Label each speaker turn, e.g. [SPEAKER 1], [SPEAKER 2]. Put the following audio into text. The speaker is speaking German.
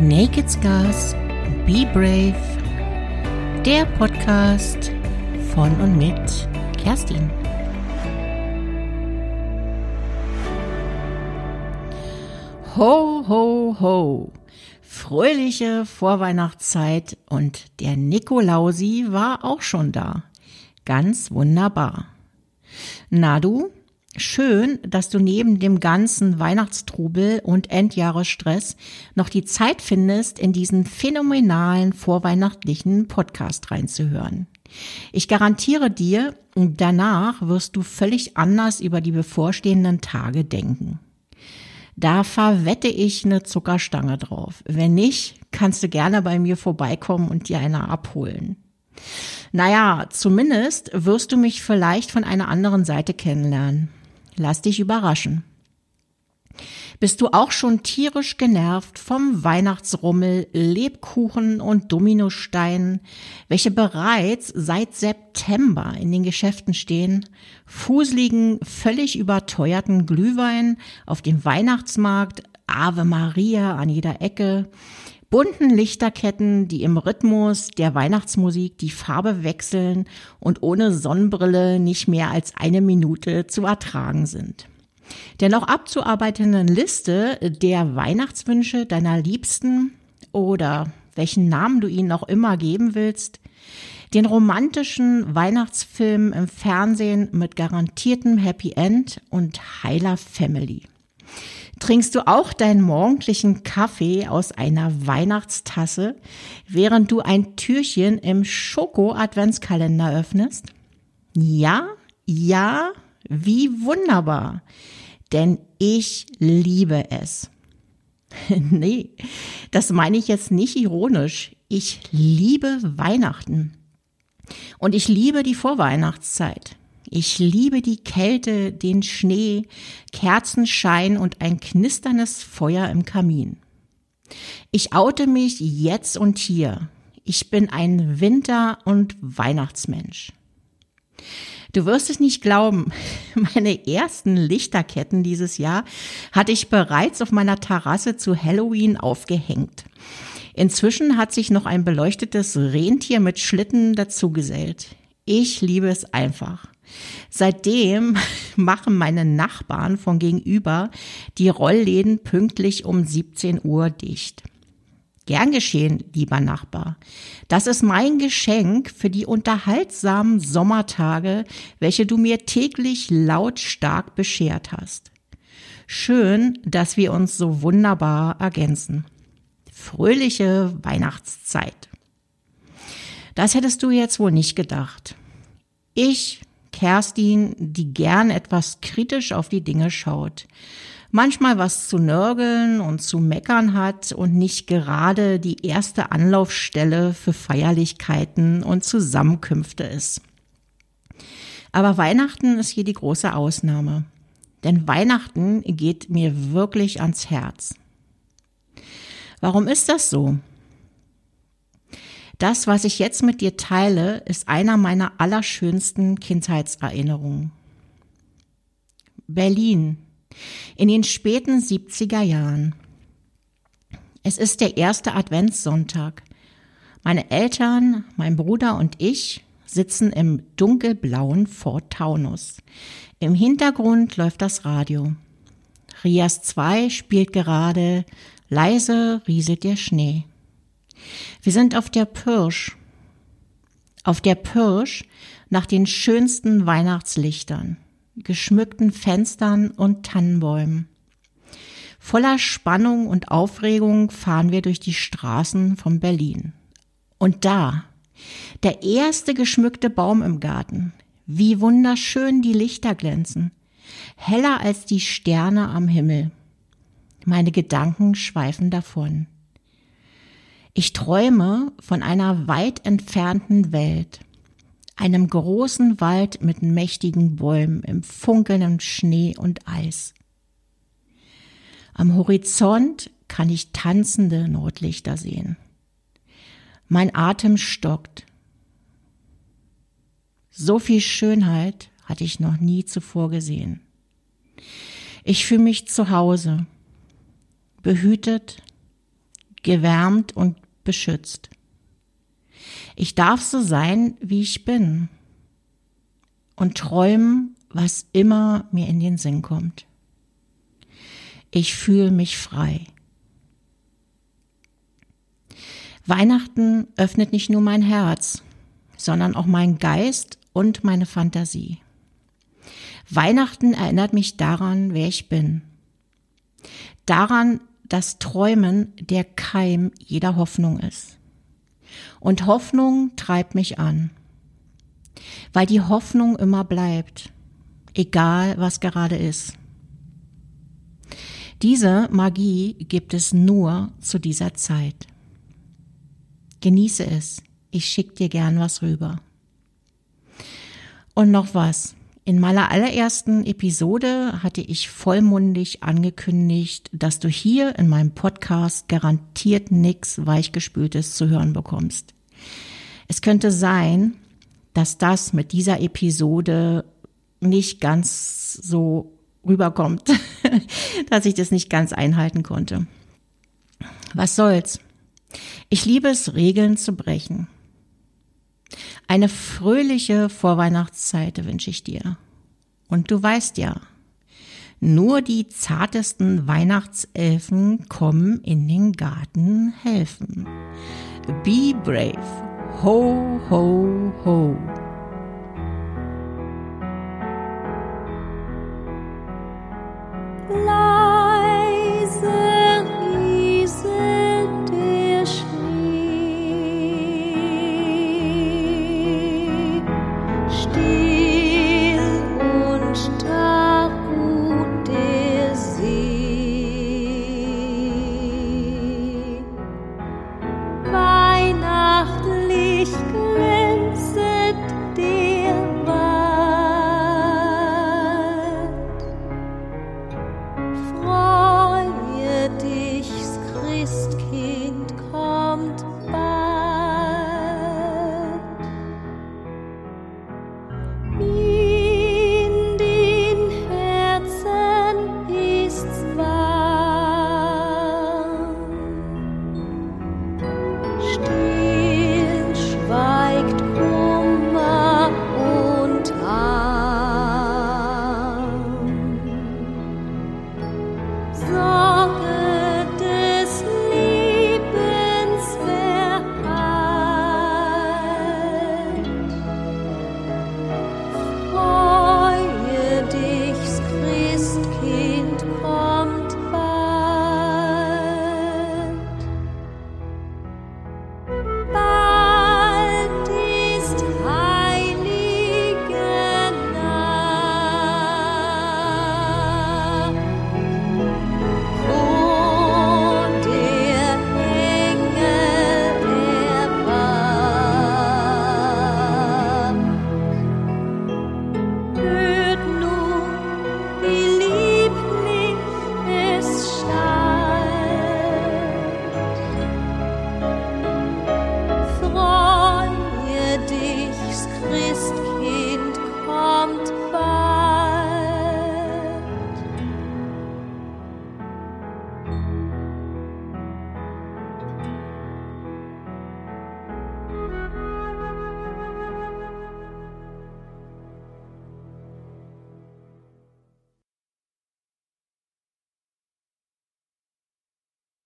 [SPEAKER 1] Naked Scars, Be Brave, der Podcast von und mit Kerstin. Ho, ho, ho. Fröhliche Vorweihnachtszeit und der Nikolausi war auch schon da. Ganz wunderbar. Na du, schön, dass du neben dem ganzen Weihnachtstrubel und Endjahresstress noch die Zeit findest, in diesen phänomenalen vorweihnachtlichen Podcast reinzuhören. Ich garantiere dir, danach wirst du völlig anders über die bevorstehenden Tage denken. Da verwette ich eine Zuckerstange drauf. Wenn nicht, kannst du gerne bei mir vorbeikommen und dir eine abholen. Naja, zumindest wirst du mich vielleicht von einer anderen Seite kennenlernen. Lass dich überraschen. Bist du auch schon tierisch genervt vom Weihnachtsrummel, Lebkuchen und Dominosteinen, welche bereits seit September in den Geschäften stehen, fuseligen, völlig überteuerten Glühwein auf dem Weihnachtsmarkt, Ave Maria an jeder Ecke, bunten Lichterketten, die im Rhythmus der Weihnachtsmusik die Farbe wechseln und ohne Sonnenbrille nicht mehr als eine Minute zu ertragen sind der noch abzuarbeitenden Liste der Weihnachtswünsche deiner Liebsten oder welchen Namen du ihnen auch immer geben willst, den romantischen Weihnachtsfilm im Fernsehen mit garantiertem Happy End und heiler Family. Trinkst du auch deinen morgendlichen Kaffee aus einer Weihnachtstasse, während du ein Türchen im Schoko-Adventskalender öffnest? Ja, ja, wie wunderbar denn ich liebe es. nee, das meine ich jetzt nicht ironisch. Ich liebe Weihnachten. Und ich liebe die Vorweihnachtszeit. Ich liebe die Kälte, den Schnee, Kerzenschein und ein knisterndes Feuer im Kamin. Ich oute mich jetzt und hier. Ich bin ein Winter- und Weihnachtsmensch. Du wirst es nicht glauben, meine ersten Lichterketten dieses Jahr hatte ich bereits auf meiner Terrasse zu Halloween aufgehängt. Inzwischen hat sich noch ein beleuchtetes Rentier mit Schlitten dazugesellt. Ich liebe es einfach. Seitdem machen meine Nachbarn von gegenüber die Rollläden pünktlich um 17 Uhr dicht. Gern geschehen, lieber Nachbar. Das ist mein Geschenk für die unterhaltsamen Sommertage, welche du mir täglich lautstark beschert hast. Schön, dass wir uns so wunderbar ergänzen. Fröhliche Weihnachtszeit. Das hättest du jetzt wohl nicht gedacht. Ich, Kerstin, die gern etwas kritisch auf die Dinge schaut, manchmal was zu nörgeln und zu meckern hat und nicht gerade die erste Anlaufstelle für Feierlichkeiten und Zusammenkünfte ist. Aber Weihnachten ist hier die große Ausnahme. Denn Weihnachten geht mir wirklich ans Herz. Warum ist das so? Das, was ich jetzt mit dir teile, ist einer meiner allerschönsten Kindheitserinnerungen. Berlin, in den späten 70er Jahren. Es ist der erste Adventssonntag. Meine Eltern, mein Bruder und ich sitzen im dunkelblauen Fort Taunus. Im Hintergrund läuft das Radio. Rias 2 spielt gerade Leise rieselt der Schnee. Wir sind auf der Pirsch. Auf der Pirsch nach den schönsten Weihnachtslichtern geschmückten Fenstern und Tannenbäumen. Voller Spannung und Aufregung fahren wir durch die Straßen von Berlin. Und da, der erste geschmückte Baum im Garten, wie wunderschön die Lichter glänzen, heller als die Sterne am Himmel. Meine Gedanken schweifen davon. Ich träume von einer weit entfernten Welt, einem großen Wald mit mächtigen Bäumen im funkelnden Schnee und Eis. Am Horizont kann ich tanzende Nordlichter sehen. Mein Atem stockt. So viel Schönheit hatte ich noch nie zuvor gesehen. Ich fühle mich zu Hause, behütet, gewärmt und beschützt. Ich darf so sein, wie ich bin und träumen, was immer mir in den Sinn kommt. Ich fühle mich frei. Weihnachten öffnet nicht nur mein Herz, sondern auch meinen Geist und meine Fantasie. Weihnachten erinnert mich daran, wer ich bin. Daran, dass Träumen der Keim jeder Hoffnung ist. Und Hoffnung treibt mich an, weil die Hoffnung immer bleibt, egal was gerade ist. Diese Magie gibt es nur zu dieser Zeit. Genieße es. Ich schick dir gern was rüber. Und noch was. In meiner allerersten Episode hatte ich vollmundig angekündigt, dass du hier in meinem Podcast garantiert nichts Weichgespültes zu hören bekommst. Es könnte sein, dass das mit dieser Episode nicht ganz so rüberkommt, dass ich das nicht ganz einhalten konnte. Was soll's? Ich liebe es, Regeln zu brechen. Eine fröhliche Vorweihnachtszeit wünsche ich dir. Und du weißt ja, nur die zartesten Weihnachtselfen kommen in den Garten helfen. Be brave. Ho, ho, ho. Bye.